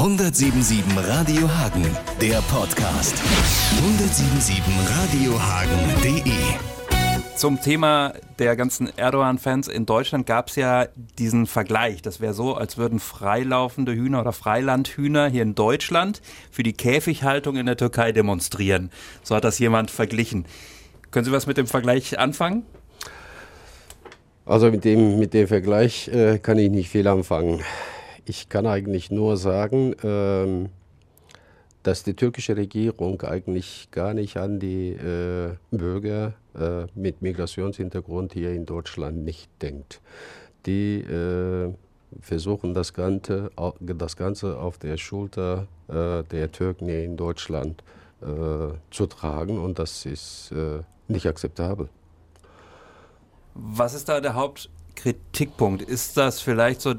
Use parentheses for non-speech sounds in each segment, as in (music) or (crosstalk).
177 Radio Hagen, der Podcast. 177 Radiohagen.de Zum Thema der ganzen Erdogan-Fans in Deutschland gab es ja diesen Vergleich. Das wäre so, als würden freilaufende Hühner oder Freilandhühner hier in Deutschland für die Käfighaltung in der Türkei demonstrieren. So hat das jemand verglichen. Können Sie was mit dem Vergleich anfangen? Also mit dem, mit dem Vergleich äh, kann ich nicht viel anfangen. Ich kann eigentlich nur sagen, ähm, dass die türkische Regierung eigentlich gar nicht an die äh, Bürger äh, mit Migrationshintergrund hier in Deutschland nicht denkt. Die äh, versuchen das Ganze, das Ganze auf der Schulter äh, der Türken hier in Deutschland äh, zu tragen und das ist äh, nicht akzeptabel. Was ist da der Hauptkritikpunkt? Ist das vielleicht so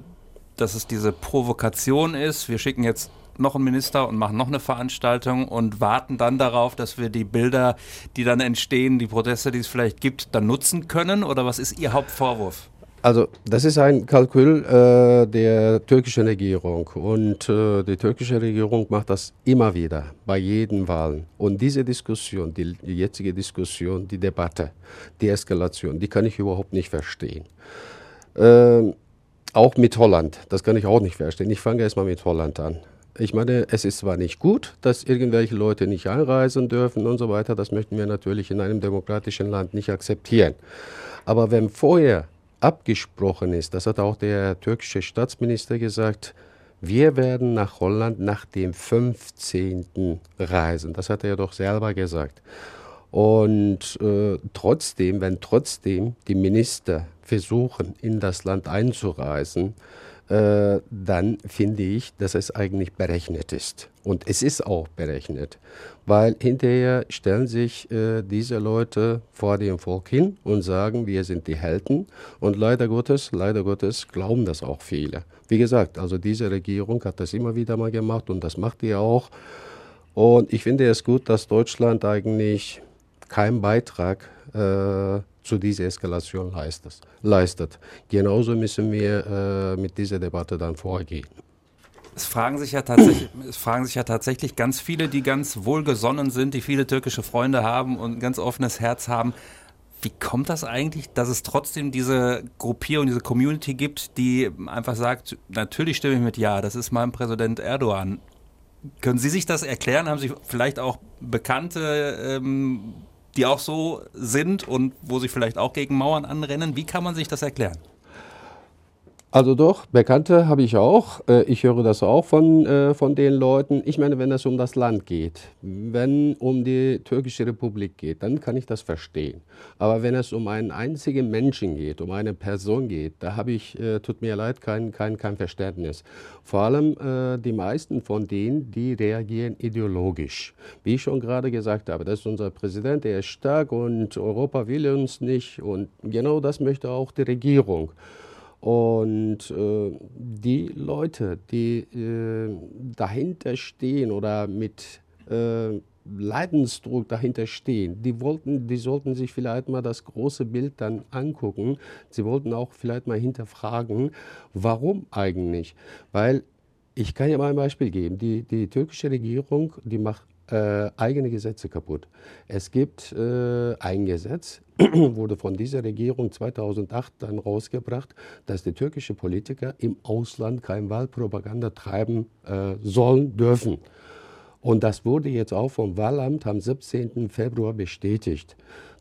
dass es diese Provokation ist. Wir schicken jetzt noch einen Minister und machen noch eine Veranstaltung und warten dann darauf, dass wir die Bilder, die dann entstehen, die Proteste, die es vielleicht gibt, dann nutzen können? Oder was ist Ihr Hauptvorwurf? Also das ist ein Kalkül äh, der türkischen Regierung und äh, die türkische Regierung macht das immer wieder bei jeden Wahlen. Und diese Diskussion, die, die jetzige Diskussion, die Debatte, die Eskalation, die kann ich überhaupt nicht verstehen. Ähm, auch mit Holland, das kann ich auch nicht verstehen. Ich fange erstmal mit Holland an. Ich meine, es ist zwar nicht gut, dass irgendwelche Leute nicht einreisen dürfen und so weiter, das möchten wir natürlich in einem demokratischen Land nicht akzeptieren. Aber wenn vorher abgesprochen ist, das hat auch der türkische Staatsminister gesagt, wir werden nach Holland nach dem 15. reisen. Das hat er doch selber gesagt. Und äh, trotzdem, wenn trotzdem die Minister versuchen, in das Land einzureisen, äh, dann finde ich, dass es eigentlich berechnet ist. Und es ist auch berechnet, weil hinterher stellen sich äh, diese Leute vor dem Volk hin und sagen, wir sind die Helden. Und leider Gottes, leider Gottes glauben das auch viele. Wie gesagt, also diese Regierung hat das immer wieder mal gemacht und das macht die auch. Und ich finde es gut, dass Deutschland eigentlich keinen Beitrag äh, zu dieser Eskalation leistet. leistet. Genauso müssen wir äh, mit dieser Debatte dann vorgehen. Es fragen, sich ja tatsächlich, (clears throat) es fragen sich ja tatsächlich ganz viele, die ganz wohlgesonnen sind, die viele türkische Freunde haben und ein ganz offenes Herz haben. Wie kommt das eigentlich, dass es trotzdem diese Gruppierung, diese Community gibt, die einfach sagt, natürlich stimme ich mit Ja, das ist mein Präsident Erdogan. Können Sie sich das erklären? Haben Sie vielleicht auch Bekannte, ähm, die auch so sind und wo sie vielleicht auch gegen Mauern anrennen. Wie kann man sich das erklären? Also doch, Bekannte habe ich auch. Äh, ich höre das auch von, äh, von den Leuten. Ich meine, wenn es um das Land geht, wenn um die türkische Republik geht, dann kann ich das verstehen. Aber wenn es um einen einzigen Menschen geht, um eine Person geht, da habe ich, äh, tut mir leid, kein, kein, kein Verständnis. Vor allem die meisten von denen, die reagieren ideologisch. Wie ich schon gerade gesagt habe, das ist unser Präsident, der ist stark und Europa will uns nicht. Und genau das möchte auch die Regierung. Und äh, die Leute, die äh, dahinter stehen oder mit äh, Leidensdruck dahinter stehen, die, wollten, die sollten sich vielleicht mal das große Bild dann angucken. Sie wollten auch vielleicht mal hinterfragen, warum eigentlich? Weil ich kann ja mal ein Beispiel geben. Die, die türkische Regierung, die macht äh, eigene Gesetze kaputt. Es gibt äh, ein Gesetz, (clears throat) wurde von dieser Regierung 2008 dann rausgebracht, dass die türkischen Politiker im Ausland kein Wahlpropaganda treiben äh, sollen dürfen. Und das wurde jetzt auch vom Wahlamt am 17. Februar bestätigt.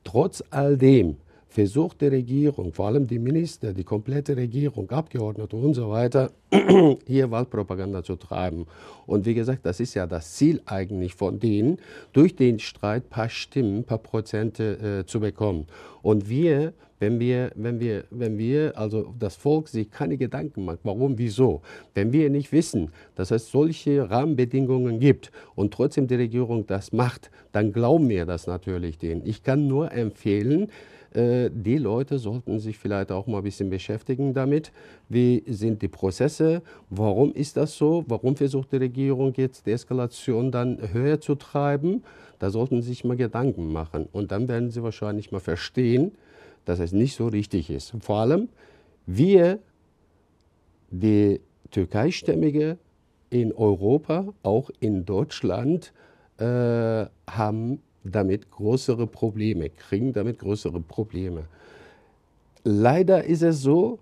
Trotz all dem versucht die Regierung, vor allem die Minister, die komplette Regierung, Abgeordnete und so weiter, (clears throat) hier Wahlpropaganda zu treiben. Und wie gesagt, das ist ja das Ziel eigentlich von denen, durch den Streit ein paar Stimmen, ein paar Prozente äh, zu bekommen. Und wir, wenn wir, wenn wir, wenn wir, also das Volk sich keine Gedanken macht, warum, wieso, wenn wir nicht wissen, dass es solche Rahmenbedingungen gibt und trotzdem die Regierung das macht, dann glauben wir das natürlich denen. Ich kann nur empfehlen, die Leute sollten sich vielleicht auch mal ein bisschen beschäftigen damit. Wie sind die Prozesse? Warum ist das so? Warum versucht die Regierung jetzt die Eskalation dann höher zu treiben? Da sollten sie sich mal Gedanken machen. Und dann werden sie wahrscheinlich mal verstehen, dass es nicht so richtig ist. Vor allem, wir, die türkeistämmige in Europa, auch in Deutschland, äh, haben damit größere Probleme, kriegen damit größere Probleme. Leider ist es so,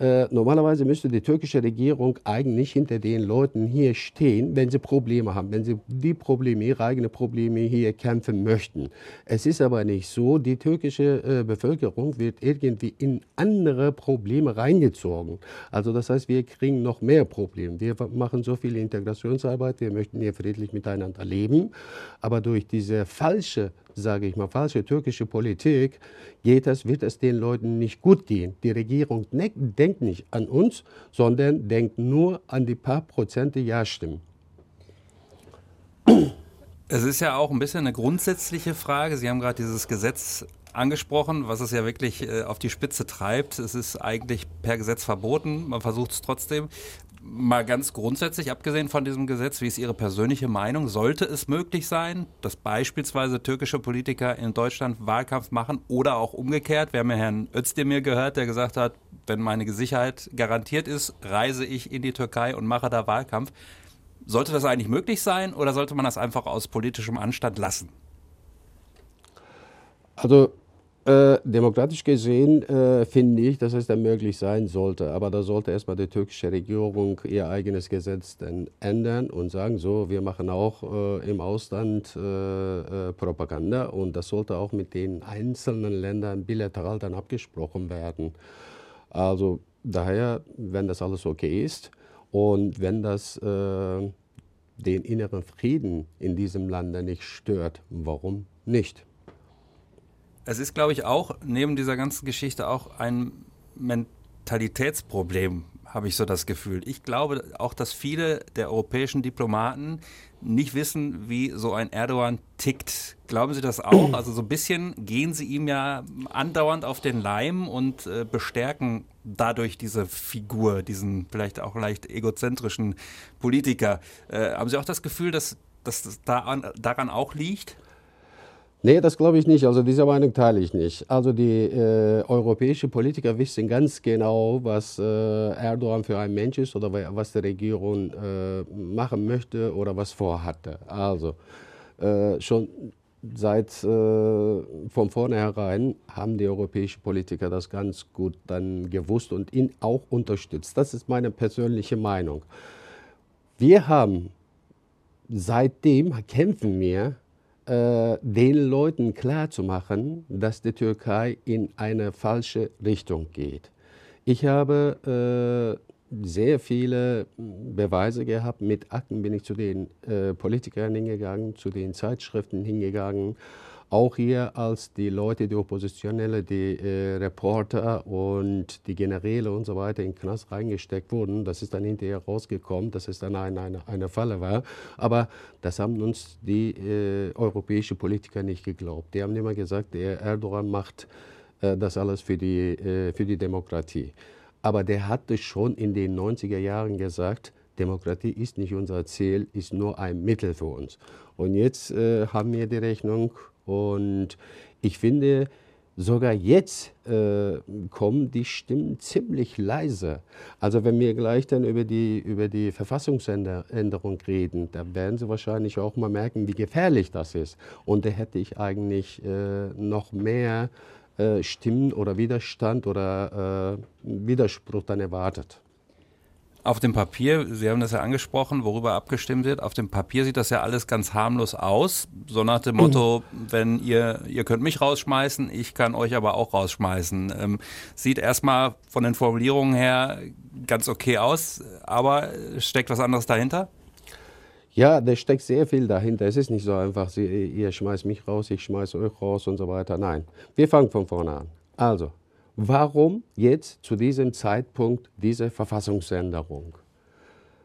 äh, normalerweise müsste die türkische Regierung eigentlich hinter den Leuten hier stehen, wenn sie Probleme haben, wenn sie die Probleme, ihre eigenen Probleme hier kämpfen möchten. Es ist aber nicht so. Die türkische äh, Bevölkerung wird irgendwie in andere Probleme reingezogen. Also das heißt, wir kriegen noch mehr Probleme. Wir machen so viel Integrationsarbeit, wir möchten hier friedlich miteinander leben, aber durch diese falsche sage ich mal, falsche türkische Politik, geht es, wird es den Leuten nicht gut gehen. Die Regierung ne-, denkt nicht an uns, sondern denkt nur an die paar Prozente Ja-Stimmen. Es ist ja auch ein bisschen eine grundsätzliche Frage. Sie haben gerade dieses Gesetz angesprochen, was es ja wirklich äh, auf die Spitze treibt. Es ist eigentlich per Gesetz verboten, man versucht es trotzdem mal ganz grundsätzlich, abgesehen von diesem Gesetz, wie ist Ihre persönliche Meinung? Sollte es möglich sein, dass beispielsweise türkische Politiker in Deutschland Wahlkampf machen oder auch umgekehrt? Wir haben ja Herrn Özdemir gehört, der gesagt hat, wenn meine Sicherheit garantiert ist, reise ich in die Türkei und mache da Wahlkampf. Sollte das eigentlich möglich sein oder sollte man das einfach aus politischem Anstand lassen? Also äh, demokratisch gesehen äh, finde ich, dass es dann möglich sein sollte. Aber da sollte erstmal die türkische Regierung ihr eigenes Gesetz dann ändern und sagen, so, wir machen auch äh, im Ausland äh, äh, Propaganda und das sollte auch mit den einzelnen Ländern bilateral dann abgesprochen werden. Also daher, wenn das alles okay ist und wenn das den inneren Frieden in diesem Lande nicht stört, warum nicht? Es ist, glaube ich, auch neben dieser ganzen Geschichte auch ein Mentalitätsproblem, habe ich so das Gefühl. Ich glaube auch, dass viele der europäischen Diplomaten nicht wissen, wie so ein Erdogan tickt. Glauben Sie das auch? Also so ein bisschen gehen Sie ihm ja andauernd auf den Leim und äh, bestärken dadurch diese Figur, diesen vielleicht auch leicht egozentrischen Politiker. Äh, haben Sie auch das Gefühl, dass, dass das daran auch liegt? Nee, das glaube ich nicht. Also diese Meinung teile ich nicht. Also die äh, europäischen Politiker wissen ganz genau, was äh, Erdogan für ein Mensch ist oder was die Regierung äh, machen möchte oder was vorhatte. Also äh, schon seit äh, von vornherein haben die europäischen Politiker das ganz gut dann gewusst und ihn auch unterstützt. Das ist meine persönliche Meinung. Wir haben seitdem kämpfen wir äh, den Leuten klarzumachen, dass die Türkei in eine falsche Richtung geht. Ich habe äh, sehr viele Beweise gehabt. Mit Akten bin ich zu den äh, Politikern hingegangen, zu den Zeitschriften hingegangen auch hier als die Leute, die Oppositionelle, die äh, Reporter und die Generäle und so weiter in den Knast reingesteckt wurden. Das ist dann hinterher rausgekommen, dass es dann eine, eine, eine Falle war. Aber das haben uns die äh, europäischen Politiker nicht geglaubt. Die haben immer gesagt, der Erdogan macht äh, das alles für die, äh, für die Demokratie. Aber der hatte schon in den 90er Jahren gesagt, Demokratie ist nicht unser Ziel, ist nur ein Mittel für uns. Und jetzt äh, haben wir die Rechnung und ich finde, sogar jetzt äh, kommen die Stimmen ziemlich leise. Also wenn wir gleich dann über die, über die Verfassungsänderung reden, da werden Sie wahrscheinlich auch mal merken, wie gefährlich das ist. Und da hätte ich eigentlich äh, noch mehr äh, Stimmen oder Widerstand oder äh, Widerspruch dann erwartet. Auf dem Papier, Sie haben das ja angesprochen, worüber abgestimmt wird, auf dem Papier sieht das ja alles ganz harmlos aus. So nach dem Motto, wenn ihr, ihr könnt mich rausschmeißen, ich kann euch aber auch rausschmeißen. Ähm, sieht erstmal von den Formulierungen her ganz okay aus, aber steckt was anderes dahinter? Ja, da steckt sehr viel dahinter. Es ist nicht so einfach, Sie, ihr schmeißt mich raus, ich schmeiße euch raus und so weiter. Nein, wir fangen von vorne an. Also, Warum jetzt zu diesem Zeitpunkt diese Verfassungsänderung?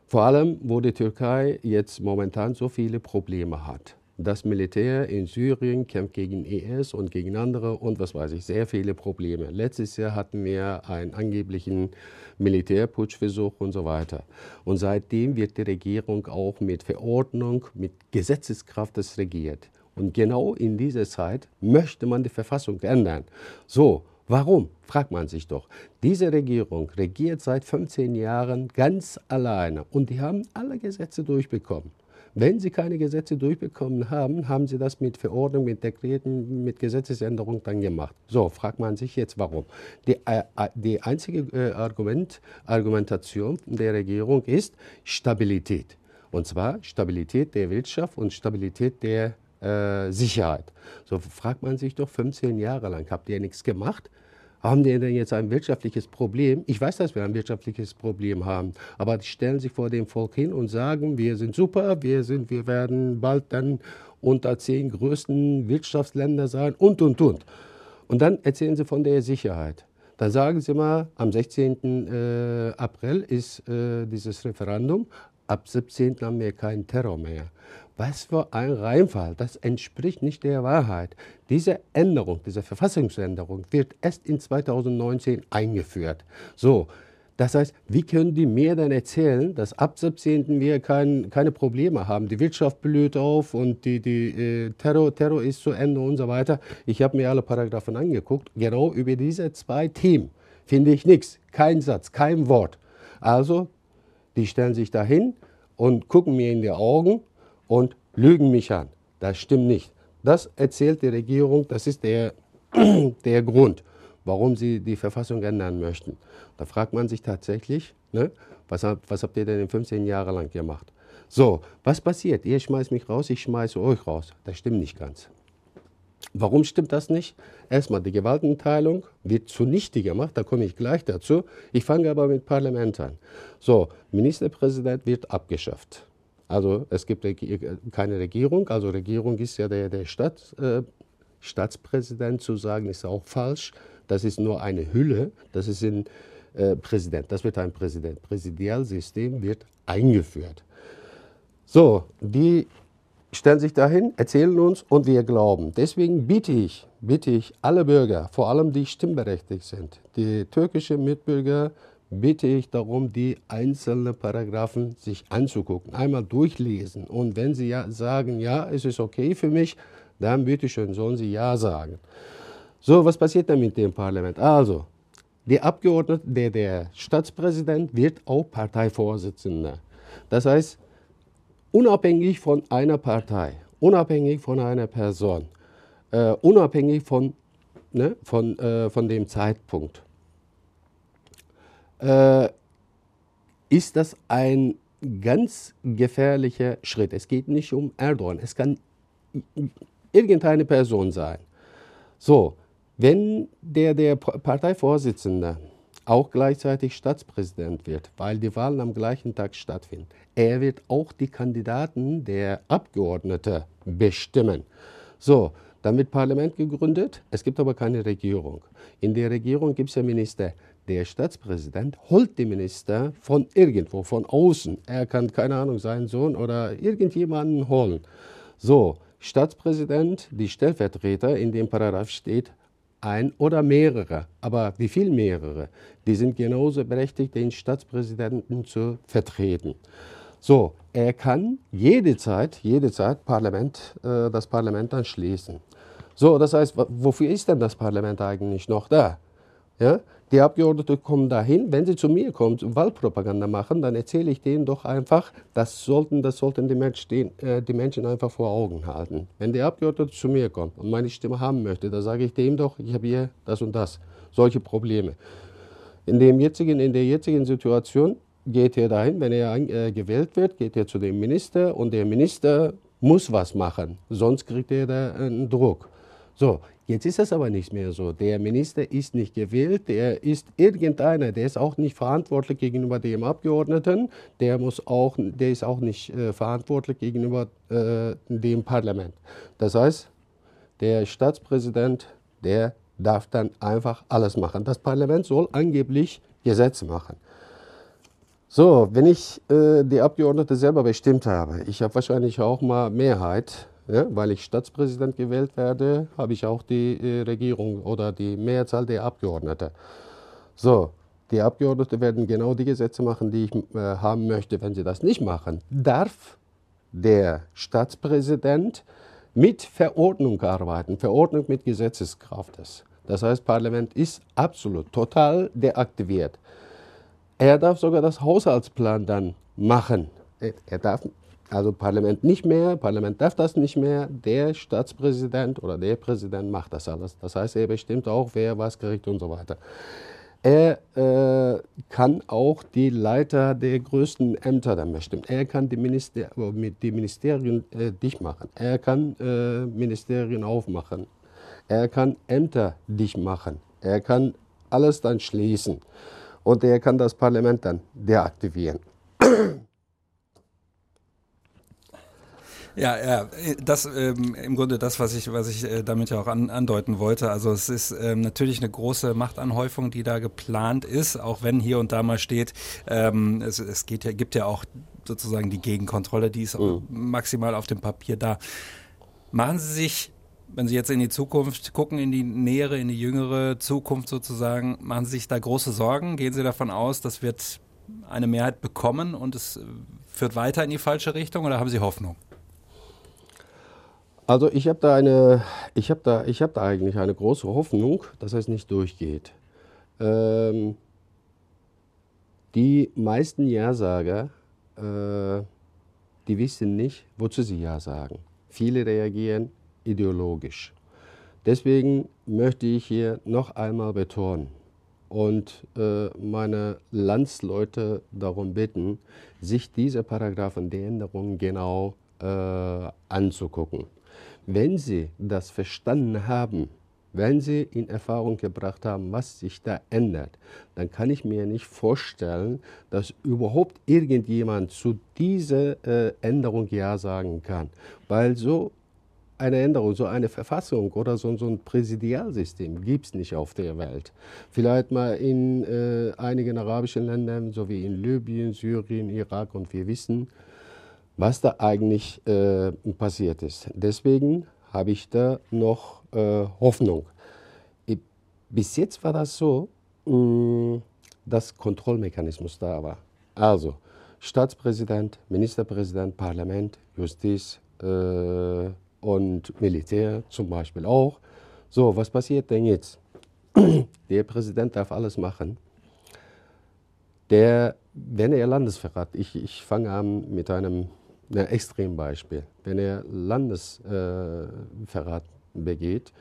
Vor allem, wo die Türkei jetzt momentan so viele Probleme hat. Das Militär in Syrien kämpft gegen IS und gegen andere und was weiß ich, sehr viele Probleme. Letztes Jahr hatten wir einen angeblichen Militärputschversuch und so weiter. Und seitdem wird die Regierung auch mit Verordnung, mit Gesetzeskraft regiert. Und genau in dieser Zeit möchte man die Verfassung ändern. So, Warum? Fragt man sich doch. Diese Regierung regiert seit 15 Jahren ganz alleine und die haben alle Gesetze durchbekommen. Wenn sie keine Gesetze durchbekommen haben, haben sie das mit Verordnung, mit Dekreten, mit Gesetzesänderung dann gemacht. So, fragt man sich jetzt warum. Die, äh, äh die einzige äh, Argument, Argumentation der Regierung ist Stabilität. Und zwar Stabilität der Wirtschaft und Stabilität der äh, Sicherheit. So fragt man sich doch 15 Jahre lang, habt ihr nichts gemacht? Haben die denn jetzt ein wirtschaftliches Problem? Ich weiß, dass wir ein wirtschaftliches Problem haben, aber die stellen sich vor dem Volk hin und sagen, wir sind super, wir, sind, wir werden bald dann unter zehn größten Wirtschaftsländer sein und, und, und. Und dann erzählen sie von der Sicherheit. Dann sagen sie mal, am 16. Äh, April ist äh, dieses Referendum, ab 17. haben wir keinen Terror mehr. Was für ein Reinfall, das entspricht nicht der Wahrheit. Diese Änderung, diese Verfassungsänderung wird erst in 2019 eingeführt. So, das heißt, wie können die mir dann erzählen, dass ab 17. wir kein, keine Probleme haben? Die Wirtschaft blüht auf und die, die äh, Terror, Terror ist zu Ende und so weiter. Ich habe mir alle Paragraphen angeguckt. Genau über diese zwei Themen finde ich nichts. Kein Satz, kein Wort. Also, die stellen sich dahin und gucken mir in die Augen und lügen mich an. Das stimmt nicht. Das erzählt die Regierung, das ist der, (clears throat) der Grund, warum sie die Verfassung ändern möchten. Da fragt man sich tatsächlich, ne, was, was habt ihr denn in 15 Jahren lang gemacht? So, was passiert? Ihr schmeißt mich raus, ich schmeiße euch raus. Das stimmt nicht ganz. Warum stimmt das nicht? Erstmal, die Gewaltenteilung wird zunichte gemacht, da komme ich gleich dazu. Ich fange aber mit Parlament an. So, Ministerpräsident wird abgeschafft. Also es gibt keine Regierung. Also Regierung ist ja der, der Stadt, äh, Staatspräsident zu sagen, ist auch falsch. Das ist nur eine Hülle. Das ist ein äh, Präsident. Das wird ein Präsident. Präsidialsystem wird eingeführt. So, die stellen sich dahin, erzählen uns und wir glauben. Deswegen bitte ich, bitte ich alle Bürger, vor allem die stimmberechtigt sind, die türkischen Mitbürger, bitte ich darum, die einzelnen Paragraphen sich anzugucken, einmal durchlesen. Und wenn Sie ja sagen, ja, es ist okay für mich, dann bitte schön, sollen Sie ja sagen. So, was passiert dann mit dem Parlament? Also, der Abgeordnete, der, der Staatspräsident, wird auch Parteivorsitzender. Das heißt, unabhängig von einer Partei, unabhängig von einer Person, äh, unabhängig von, ne, von, äh, von dem Zeitpunkt äh, ist das ein ganz gefährlicher Schritt. Es geht nicht um Erdogan, es kann irgendeine Person sein. So, wenn der, der Parteivorsitzende auch gleichzeitig Staatspräsident wird, weil die Wahlen am gleichen Tag stattfinden, er wird auch die Kandidaten der Abgeordneten bestimmen. So, dann wird Parlament gegründet, es gibt aber keine Regierung. In der Regierung gibt es ja Minister. Der Staatspräsident holt die Minister von irgendwo, von außen. Er kann, keine Ahnung, seinen Sohn oder irgendjemanden holen. So, Staatspräsident, die Stellvertreter, in dem Paragraph steht, ein oder mehrere. Aber wie viel mehrere? Die sind genauso berechtigt, den Staatspräsidenten zu vertreten. So, er kann jederzeit, jederzeit Parlament, äh, das Parlament dann schließen. So, das heißt, wofür ist denn das Parlament eigentlich noch da? Ja? Die Abgeordneten kommen dahin, wenn sie zu mir kommen, Wahlpropaganda machen, dann erzähle ich denen doch einfach, das sollten, das sollten die, Menschen, äh, die Menschen einfach vor Augen halten. Wenn der Abgeordnete zu mir kommt und meine Stimme haben möchte, dann sage ich dem doch, ich habe hier das und das, solche Probleme. In, dem jetzigen, in der jetzigen Situation geht er dahin, wenn er äh, gewählt wird, geht er zu dem Minister und der Minister muss was machen, sonst kriegt er da einen Druck. So, Jetzt ist es aber nicht mehr so. Der Minister ist nicht gewählt, der ist irgendeiner, der ist auch nicht verantwortlich gegenüber dem Abgeordneten, der, muss auch, der ist auch nicht äh, verantwortlich gegenüber äh, dem Parlament. Das heißt, der Staatspräsident, der darf dann einfach alles machen. Das Parlament soll angeblich Gesetze machen. So, wenn ich äh, die Abgeordneten selber bestimmt habe, ich habe wahrscheinlich auch mal Mehrheit, ja, weil ich Staatspräsident gewählt werde, habe ich auch die äh, Regierung oder die Mehrzahl der Abgeordneten. So, die Abgeordneten werden genau die Gesetze machen, die ich äh, haben möchte. Wenn sie das nicht machen, darf der Staatspräsident mit Verordnung arbeiten, Verordnung mit Gesetzeskraft. Das heißt, Parlament ist absolut, total deaktiviert. Er darf sogar das Haushaltsplan dann machen. Er darf also Parlament nicht mehr, Parlament darf das nicht mehr, der Staatspräsident oder der Präsident macht das alles. Das heißt, er bestimmt auch, wer was kriegt und so weiter. Er äh, kann auch die Leiter der größten Ämter dann bestimmen. Er kann die, Minister die Ministerien äh, dicht machen. Er kann äh, Ministerien aufmachen. Er kann Ämter dicht machen. Er kann alles dann schließen. Und er kann das Parlament dann deaktivieren. Ja, ja, das ähm, im Grunde das, was ich, was ich äh, damit ja auch an, andeuten wollte. Also es ist ähm, natürlich eine große Machtanhäufung, die da geplant ist, auch wenn hier und da mal steht, ähm, es, es geht ja, gibt ja auch sozusagen die Gegenkontrolle, die ist mhm. maximal auf dem Papier da. Machen Sie sich wenn Sie jetzt in die Zukunft gucken, in die nähere, in die jüngere Zukunft sozusagen, machen Sie sich da große Sorgen? Gehen Sie davon aus, das wird eine Mehrheit bekommen und es führt weiter in die falsche Richtung oder haben Sie Hoffnung? Also ich habe da eine, ich habe da, ich habe da eigentlich eine große Hoffnung, dass es nicht durchgeht. Ähm, die meisten Ja-Sager, äh, die wissen nicht, wozu sie Ja sagen. Viele reagieren ideologisch. Deswegen möchte ich hier noch einmal betonen und äh, meine Landsleute darum bitten, sich diese Paragraphen der Änderung genau äh, anzugucken. Wenn Sie das verstanden haben, wenn Sie in Erfahrung gebracht haben, was sich da ändert, dann kann ich mir nicht vorstellen, dass überhaupt irgendjemand zu dieser äh, Änderung Ja sagen kann. Weil so eine Änderung, so eine Verfassung oder so, ein Präsidialsystem gibt es nicht auf der Welt. Vielleicht mal in äh, einigen arabischen Ländern, so wie in Libyen, Syrien, Irak und wir wissen, was da eigentlich äh, passiert ist. Deswegen habe ich da noch äh, Hoffnung. Ich, bis jetzt war das so, mh, mm, dass Kontrollmechanismus da war. Also Staatspräsident, Ministerpräsident, Parlament, Justiz äh, und Militär zum Beispiel auch. So, was passiert denn jetzt? (clears throat) Der Präsident darf alles machen. Der, wenn er Landesverrat, ich, ich fange an mit einem ein Extrembeispiel. Wenn er Landesverrat äh, begeht,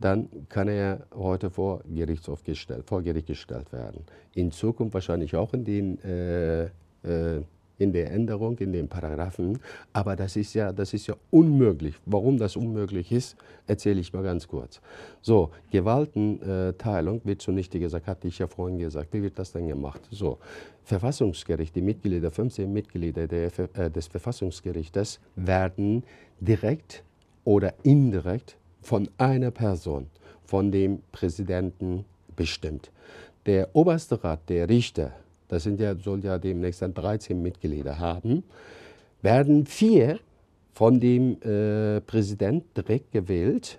dann kann er heute vor, Gerichtshof gestellt, vor Gericht gestellt werden. In Zukunft wahrscheinlich auch in den äh, äh, in der Änderung, in den Paragraphen. Aber das ist ja, das ist ja unmöglich. Warum das unmöglich ist, erzähle ich mal ganz kurz. So, Gewaltenteilung wird zunichte gesagt, hatte ich ja vorhin gesagt. Wie wird das denn gemacht? So, Verfassungsgericht, die Mitglieder, 15 Mitglieder der, äh, des Verfassungsgerichtes werden direkt oder indirekt von einer Person, von dem Präsidenten bestimmt. Der oberste Rat der Richter das sind ja, soll ja demnächst dann 13 Mitglieder haben, werden vier von dem äh, Präsident direkt gewählt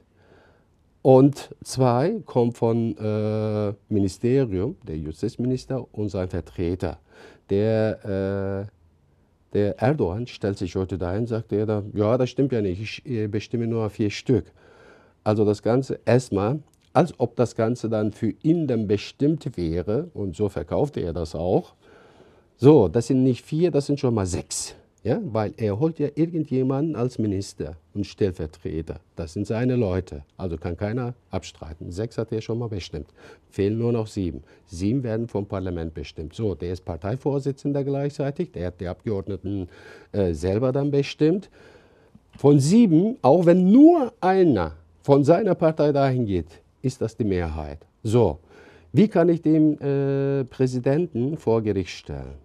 und zwei kommen vom äh, Ministerium, der Justizminister und sein Vertreter. Der, äh, der Erdogan stellt sich heute dahin und sagt, er, ja, das stimmt ja nicht, ich bestimme nur vier Stück. Also das Ganze erstmal als ob das Ganze dann für ihn dann bestimmt wäre. Und so verkaufte er das auch. So, das sind nicht vier, das sind schon mal sechs. Ja, weil er holt ja irgendjemanden als Minister und Stellvertreter. Das sind seine Leute. Also kann keiner abstreiten. Sechs hat er schon mal bestimmt. Fehlen nur noch sieben. Sieben werden vom Parlament bestimmt. So, der ist Parteivorsitzender gleichzeitig. Der hat die Abgeordneten äh, selber dann bestimmt. Von sieben, auch wenn nur einer von seiner Partei dahin geht, ist das die Mehrheit. So, wie kann ich den äh, Präsidenten vor Gericht stellen?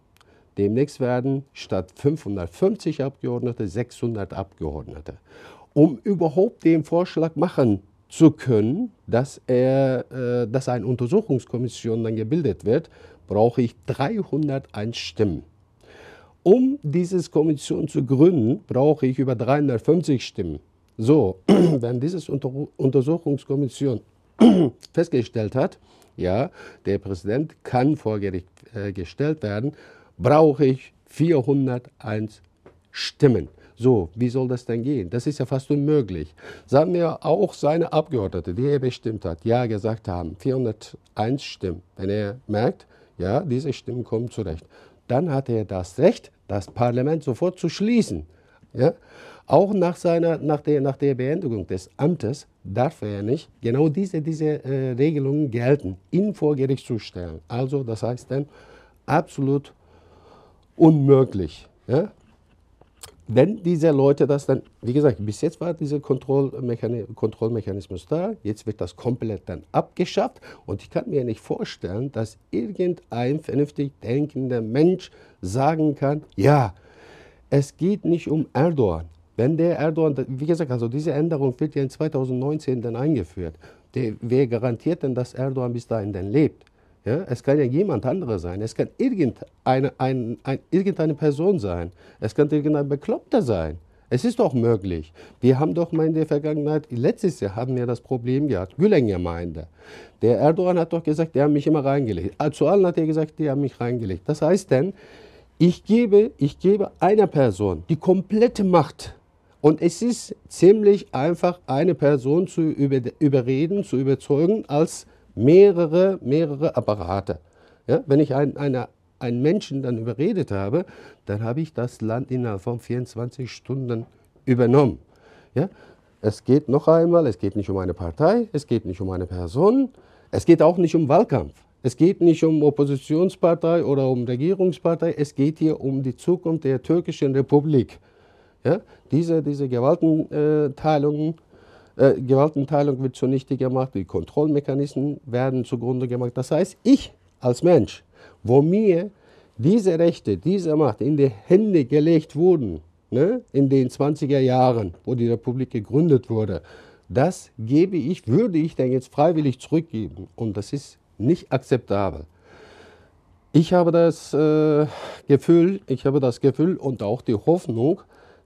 Demnächst werden statt 550 Abgeordnete 600 Abgeordnete. Um überhaupt den Vorschlag machen zu können, dass, er, äh, dass eine Untersuchungskommission dann gebildet wird, brauche ich 301 Stimmen. Um diese Kommission zu gründen, brauche ich über 350 Stimmen. So, (clears throat) wenn diese Unter Untersuchungskommission (clears throat) festgestellt hat, ja, der Präsident kann vor Gericht äh, gestellt werden, brauche ich 401 Stimmen. So, wie soll das denn gehen? Das ist ja fast unmöglich. Sagen wir auch seine Abgeordnete, die er bestimmt hat, ja gesagt haben, 401 Stimmen. Wenn er merkt, ja, diese Stimmen kommen zurecht, dann hat er das Recht, das Parlament sofort zu schließen. Ja? Auch nach, seiner, nach, der, nach der Beendigung des Amtes darf er nicht genau diese, diese äh, Regelungen gelten, ihn vor Gericht zu stellen. Also das heißt dann absolut unmöglich. Ja? Wenn diese Leute das dann, wie gesagt, bis jetzt war dieser Kontrollmechanismus da, jetzt wird das komplett dann abgeschafft und ich kann mir nicht vorstellen, dass irgendein vernünftig denkender Mensch sagen kann, ja, es geht nicht um Erdogan. Wenn der Erdogan, wie gesagt, also diese Änderung wird ja in 2019 dann eingeführt. Der, wer garantiert denn, dass Erdogan bis dahin dann lebt? Ja, es kann ja jemand anderer sein. Es kann irgendeine, ein, ein, irgendeine Person sein. Es kann irgendein Bekloppter sein. Es ist doch möglich. Wir haben doch mal in der Vergangenheit, letztes Jahr haben wir das Problem gehabt, Gülen-Gemeinde. Der Erdogan hat doch gesagt, die haben mich immer reingelegt. Ah, zu allen hat er gesagt, die haben mich reingelegt. Das heißt denn, ich gebe, ich gebe einer Person die komplette Macht. Und es ist ziemlich einfach, eine Person zu über, überreden, zu überzeugen, als mehrere, mehrere Apparate. Ja, wenn ich ein, eine, einen Menschen dann überredet habe, dann habe ich das Land innerhalb von 24 Stunden übernommen. Ja? Es geht noch einmal, es geht nicht um eine Partei, es geht nicht um eine Person, es geht auch nicht um Wahlkampf. Es geht nicht um Oppositionspartei oder um Regierungspartei, es geht hier um die Zukunft der türkischen Republik. Ja? Diese, diese Gewaltenteilungen äh, Gewaltenteilung wird zunichte gemacht, die Kontrollmechanismen werden zugrunde gemacht. Das heißt, ich als Mensch, wo mir diese Rechte, diese Macht in die Hände gelegt wurden, ne, in den 20er Jahren, wo die Republik gegründet wurde, das gebe ich, würde ich dann jetzt freiwillig zurückgeben. Und das ist nicht akzeptabel. Ich habe das äh, Gefühl, ich habe das Gefühl und auch die Hoffnung,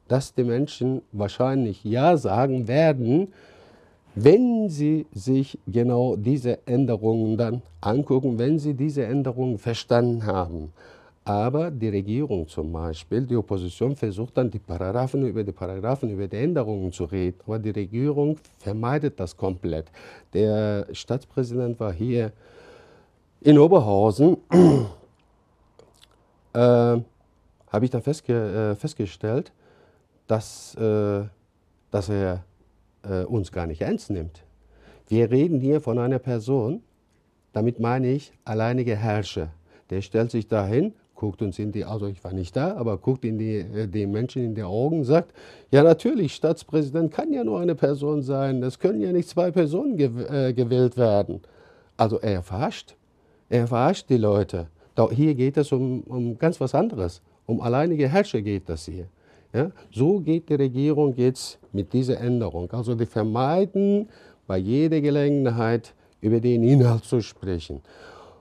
dass die Menschen wahrscheinlich Ja sagen werden, wenn sie sich genau diese Änderungen dann angucken, wenn sie diese Änderungen verstanden haben. Aber die Regierung zum Beispiel, die Opposition versucht dann die Paragraphen über die Paragraphen über die Änderungen zu reden, aber die Regierung vermeidet das komplett. Der Staatspräsident war hier in Oberhausen, (clears throat) äh, habe ich dann festge äh, festgestellt, dass, äh, dass er äh, uns gar nicht ernst nimmt. Wir reden hier von einer Person, damit meine ich alleinige Herrscher. Der stellt sich dahin, guckt uns in die, also ich war nicht da, aber guckt in die, äh, den Menschen in die Augen, sagt, ja natürlich, Staatspräsident kann ja nur eine Person sein, es können ja nicht zwei Personen gew äh, gewählt werden. Also er verarscht, er verarscht die Leute. Hier geht es um, um ganz was anderes, um alleinige Herrscher geht das hier. Ja? So geht die Regierung jetzt mit dieser Änderung. Also die vermeiden bei jeder Gelegenheit über den Inhalt zu sprechen.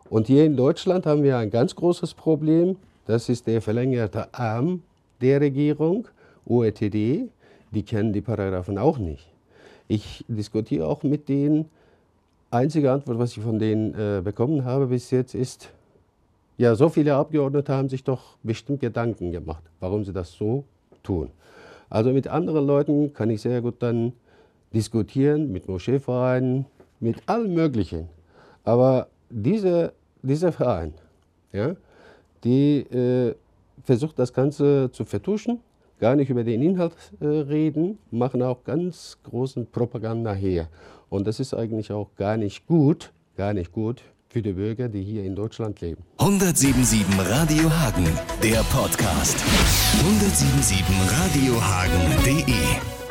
Und hier in Deutschland haben wir ein ganz großes Problem. Das ist der verlängerte Arm der Regierung, OECD. Die kennen die Paragraphen auch nicht. Ich diskutiere auch mit denen. Einzige Antwort, was ich von denen äh, bekommen habe bis jetzt, ist, ja, so viele Abgeordnete haben sich doch bestimmt Gedanken gemacht, warum sie das so tun. Also mit anderen Leuten kann ich sehr gut dann diskutieren, mit Moscheevereinen, mit allem Möglichen. Aber diese, dieser Verein, ja, die äh, versucht das Ganze zu vertuschen, gar nicht über den Inhalt äh, reden, machen auch ganz großen Propaganda her. Und das ist eigentlich auch gar nicht gut, gar nicht gut für die Bürger, die hier in Deutschland leben. 177 Radio Hagen, der Podcast. 177 radiohagen.de